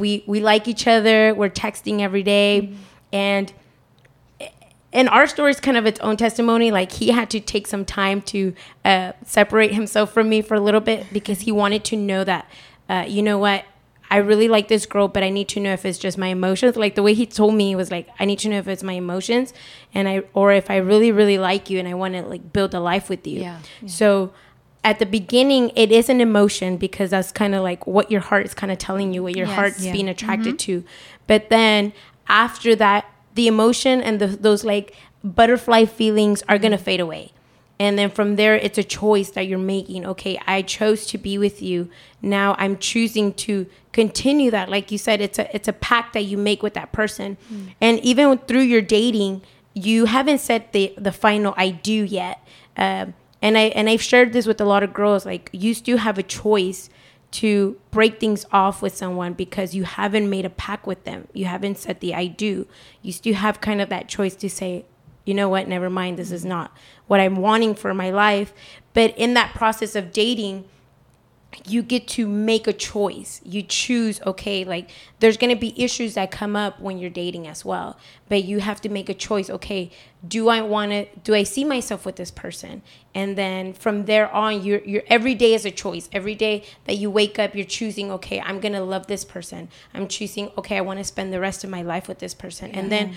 we we like each other. We're texting every day, Mm-hmm. and and our story is kind of its own testimony. Like he had to take some time to uh, separate himself from me for a little bit because he wanted to know that, uh, you know what, I really like this girl, but I need to know if it's just my emotions. Like the way he told me was like, I need to know if it's my emotions, and I or if I really really like you and I want to like build a life with you. Yeah. So at the beginning, it is an emotion because that's kind of like what your heart is kind of telling you, what your Yes. heart's Yeah. being attracted to. But then after that, the emotion and the, those like butterfly feelings are gonna fade away. And then from there, it's a choice that you're making. Okay, I chose to be with you. Now I'm choosing to continue that. Like you said, it's a it's a pact that you make with that person. And even through your dating, you haven't said the the final I do yet. Um, and I and I've shared this with a lot of girls. Like you still have a choice to break things off with someone because you haven't made a pact with them. You haven't said the I do. You still have kind of that choice to say, you know what, never mind, this is not what I'm wanting for my life. But in that process of dating, you get to make a choice. You choose, okay, like there's going to be issues that come up when you're dating as well. But you have to make a choice, okay, do I want to do I see myself with this person? And then from there on, you're you're every day is a choice. Every day that you wake up, you're choosing, okay, I'm going to love this person. I'm choosing, okay, I want to spend the rest of my life with this person. And then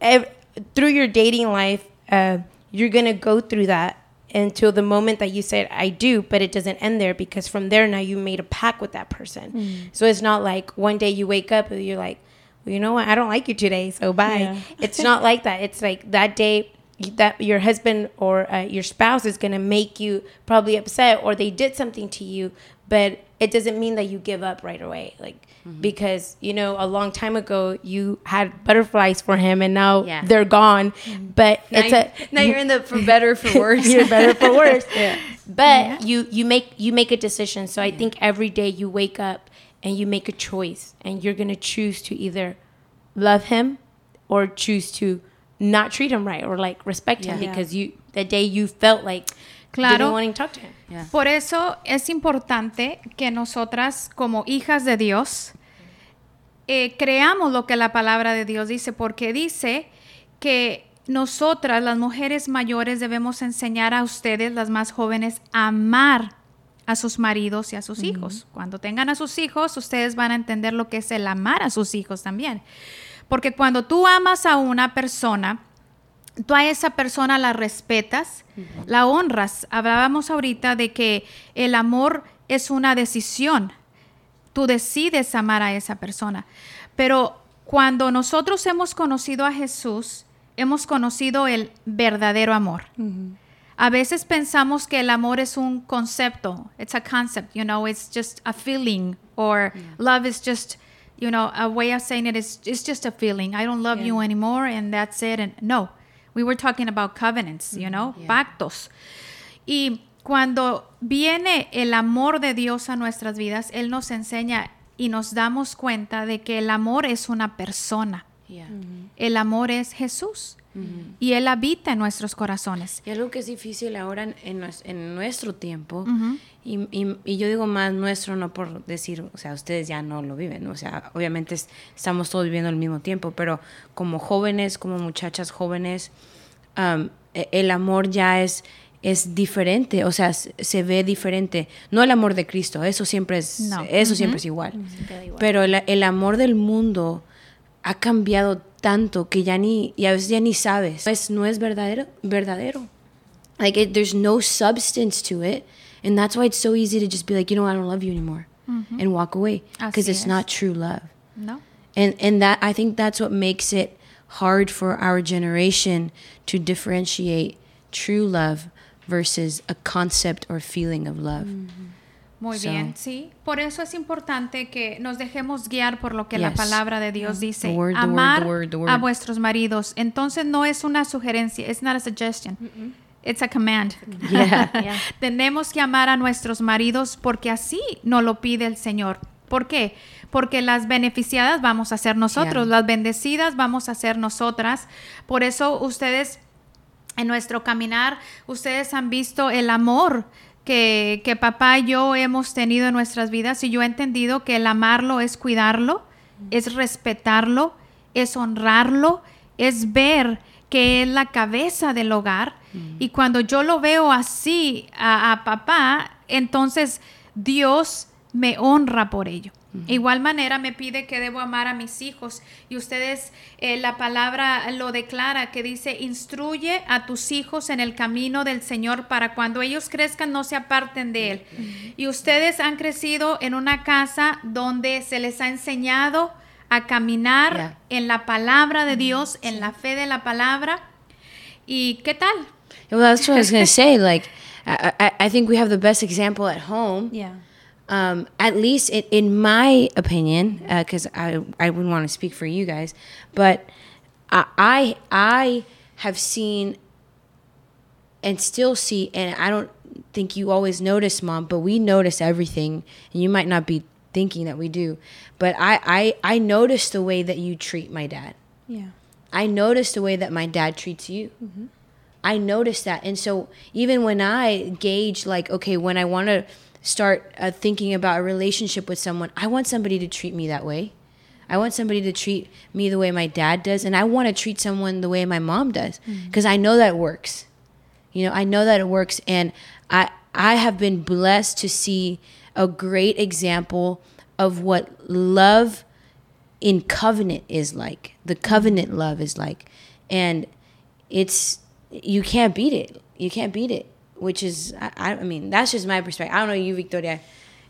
ev- through your dating life, uh, you're going to go through that until the moment that you said I do, but it doesn't end there because from there now you made a pact with that person. Hmm. So it's not like one day you wake up and you're like, well, you know what, I don't like you today, so bye. Yeah. It's not like that. It's like that day that your husband or uh, your spouse is gonna make you probably upset or they did something to you, but it doesn't mean that you give up right away. Like because you know a long time ago you had butterflies for him and now Yeah. they're gone. But Now, it's a now you're in the for better for worse. you're better for worse. But you you make you make a decision. So I think every day you wake up and you make a choice, and you're gonna choose to either love him or choose to not treat him right or like respect him Yeah. because you the day you felt like Claro. didn't wanting to talk to him. Yeah. Por eso es importante que nosotras, como hijas de Dios, eh, creamos lo que la palabra de Dios dice, porque dice que nosotras, las mujeres mayores, debemos enseñar a ustedes, las más jóvenes, a amar a sus maridos y a sus hijos. Cuando tengan a sus hijos, ustedes van a entender lo que es el amar a sus hijos también. Porque cuando tú amas a una persona, tú a esa persona la respetas, la honras. Hablábamos ahorita de que el amor es una decisión. Tú decides amar a esa persona. Pero cuando nosotros hemos conocido a Jesús, hemos conocido el verdadero amor. A veces pensamos que el amor es un concepto. It's a concept, you know, it's just a feeling or love is just, you know, a way of saying it is it's just a feeling. I don't love you anymore and that's it and no. We were talking about covenants, you know, pactos. Y cuando viene el amor de Dios a nuestras vidas, él nos enseña y nos damos cuenta de que el amor es una persona. Yeah. El amor es Jesús. Y él habita en nuestros corazones. Y algo que es difícil ahora en, en en nuestro tiempo, y, y- y yo digo más nuestro, no por decir, o sea, ustedes ya no lo viven, o sea, obviamente es- estamos todos viviendo al mismo tiempo, pero como jóvenes, como muchachas jóvenes, um, el amor ya es, es diferente, o sea, se, ve diferente. No el amor de Cristo, eso siempre es, No. eso siempre es igual. Pero el, el amor del mundo ha cambiado tanto que ya ni, y a veces ya ni sabes. No es, no es verdadero, verdadero. Like, it, there's no substance to it. And that's why it's so easy to just be like, you know, I don't love you anymore. Mm-hmm. And walk away. Because it's es. not true love. ¿No? And, and that, I think that's what makes it hard for our generation to differentiate true love versus a concept or feeling of love. Mm-hmm. Muy So- bien, sí. Por eso es importante que nos dejemos guiar por lo que la Yes. palabra de Dios dice. The word, the word, Amar the word, the word. a vuestros maridos. Entonces no es una sugerencia, it's not a suggestion. It's a command. Yeah. Tenemos que amar a nuestros maridos porque así nos lo pide el Señor. ¿Por qué? Porque las beneficiadas vamos a ser nosotros, Yeah. las bendecidas vamos a ser nosotras. Por eso ustedes en nuestro caminar, ustedes han visto el amor que, que papá y yo hemos tenido en nuestras vidas y yo he entendido que el amarlo es cuidarlo, es respetarlo, es honrarlo, es ver que es la cabeza del hogar. Y cuando yo lo veo así a, a papá, entonces Dios me honra por ello. Igual manera me pide que debo amar a mis hijos y ustedes eh, la palabra lo declara que dice instruye a tus hijos en el camino del Señor para cuando ellos crezcan no se aparten de él. Y ustedes han crecido en una casa donde se les ha enseñado a caminar en la palabra de Dios, en la fe de la palabra. ¿Y qué tal? Well, that's what I was gonna say. Like, I, I, I think we have the best example at home. Yeah. Um, at least in, in my opinion, because I I wouldn't want to speak for you guys, but I I, have seen and still see, and I don't think you always notice, mom, but we notice everything, and you might not be thinking that we do, but I I I notice the way that you treat my dad. Yeah. I notice the way that my dad treats you. I notice that. And so even when I gauge, like, okay, when I want to start uh, thinking about a relationship with someone, I want somebody to treat me that way. I want somebody to treat me the way my dad does. And I want to treat someone the way my mom does because I know that works. You know, I know that it works. And I, I have been blessed to see a great example of what love in covenant is like the covenant love is like and it's you can't beat it you can't beat it which is i, I mean that's just my perspective i don't know you victoria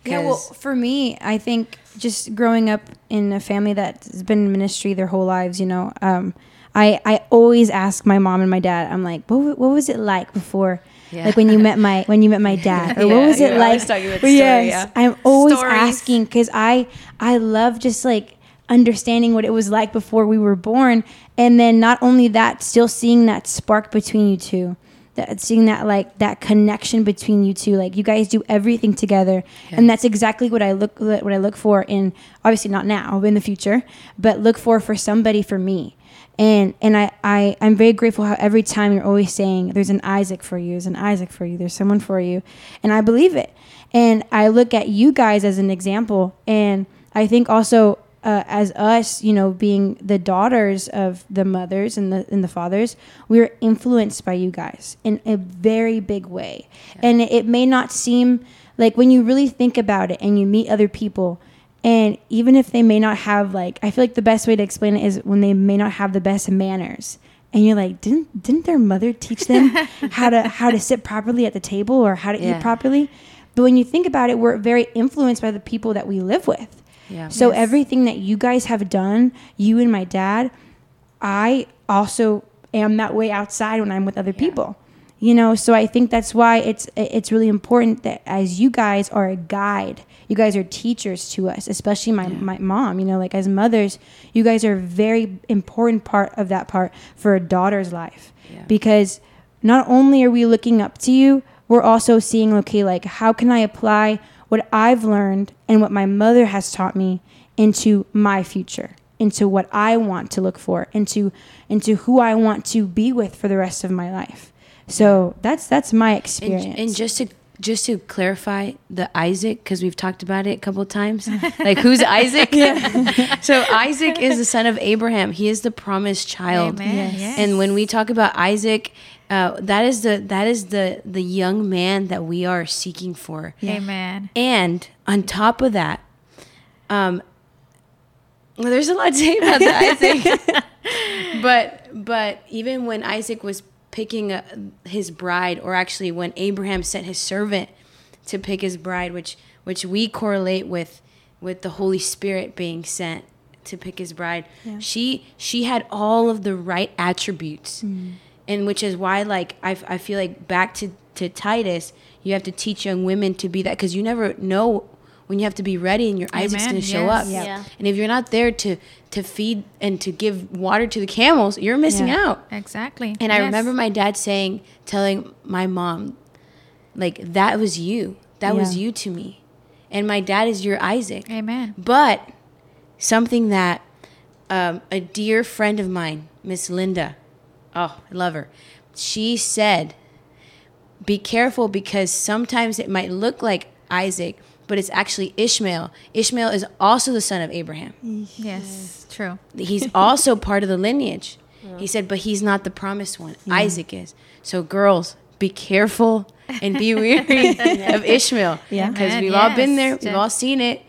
Yeah, well, for me, I think just growing up in a family that's been in ministry their whole lives, you know, um, I I always ask my mom and my dad. I'm like, what what was it like before? Yeah. Like when you met my when you met my dad, or Yeah, what was it like? always talking about the story, yes, yeah. I'm always Stories. asking because I I love just like understanding what it was like before we were born, and then not only that, still seeing that spark between you two that seeing that like that connection between you two. Like you guys do everything together. And that's exactly what i look what i look for in obviously not now in the future but look for for somebody for me. And and I, I i'm very grateful how every time you're always saying there's an isaac for you there's an isaac for you there's someone for you. And i believe it. And i look at you guys as an example. And i think also uh, as us, you know, being the daughters of the mothers and the and the fathers, we're influenced by you guys in a very big way. And it, it may not seem like when you really think about it and you meet other people, and even if they may not have like, I feel like the best way to explain it is when they may not have the best manners. And you're like, didn't didn't their mother teach them how to how to sit properly at the table or how to Yeah. eat properly? But when you think about it, we're very influenced by the people that we live with. Yeah. So Yes. everything that you guys have done, you and my dad, I also am that way outside when I'm with other people. You know, so I think that's why it's it's really important that as you guys are a guide, you guys are teachers to us, especially my, my mom, you know, like as mothers, you guys are a very important part of that part for a daughter's life. Yeah. Because not only are we looking up to you, we're also seeing, okay, like how can I apply what I've learned and what my mother has taught me into my future, into what I want to look for, into into who I want to be with for the rest of my life. So that's that's my experience. and, and just to just to clarify the Isaac because we've talked about it a couple of times. Like who's Isaac? so Isaac is the son of Abraham. He is the promised child. Amen. Yes. Yes. And when we talk about Isaac, uh, that is the that is the the young man that we are seeking for. Amen. And on top of that, um, well, there's a lot to say about that, Isaac. but but even when Isaac was picking uh his bride, or actually when Abraham sent his servant to pick his bride, which which we correlate with with the Holy Spirit being sent to pick his bride, Yeah. she she had all of the right attributes, and which is why like I, I feel like back to to Titus, you have to teach young women to be that because you never know when you have to be ready and your Isaac's Amen, going to show yes. up. Yeah. Yeah. And if you're not there to to feed and to give water to the camels, you're missing Yeah. out. Exactly. And I remember my dad saying, telling my mom, like that was you. That was you to me. And my dad is your Isaac. Amen. But something that um, a dear friend of mine, Miss Linda, oh, I love her. She said, "Be careful because sometimes it might look like Isaac, but it's actually Ishmael. Ishmael is also the son of Abraham. Yes, true. He's also part of the lineage. He said, but he's not the promised one. Isaac is. So, girls, be careful and be weary of Ishmael. Yeah. Because we've all been there, we've all seen it.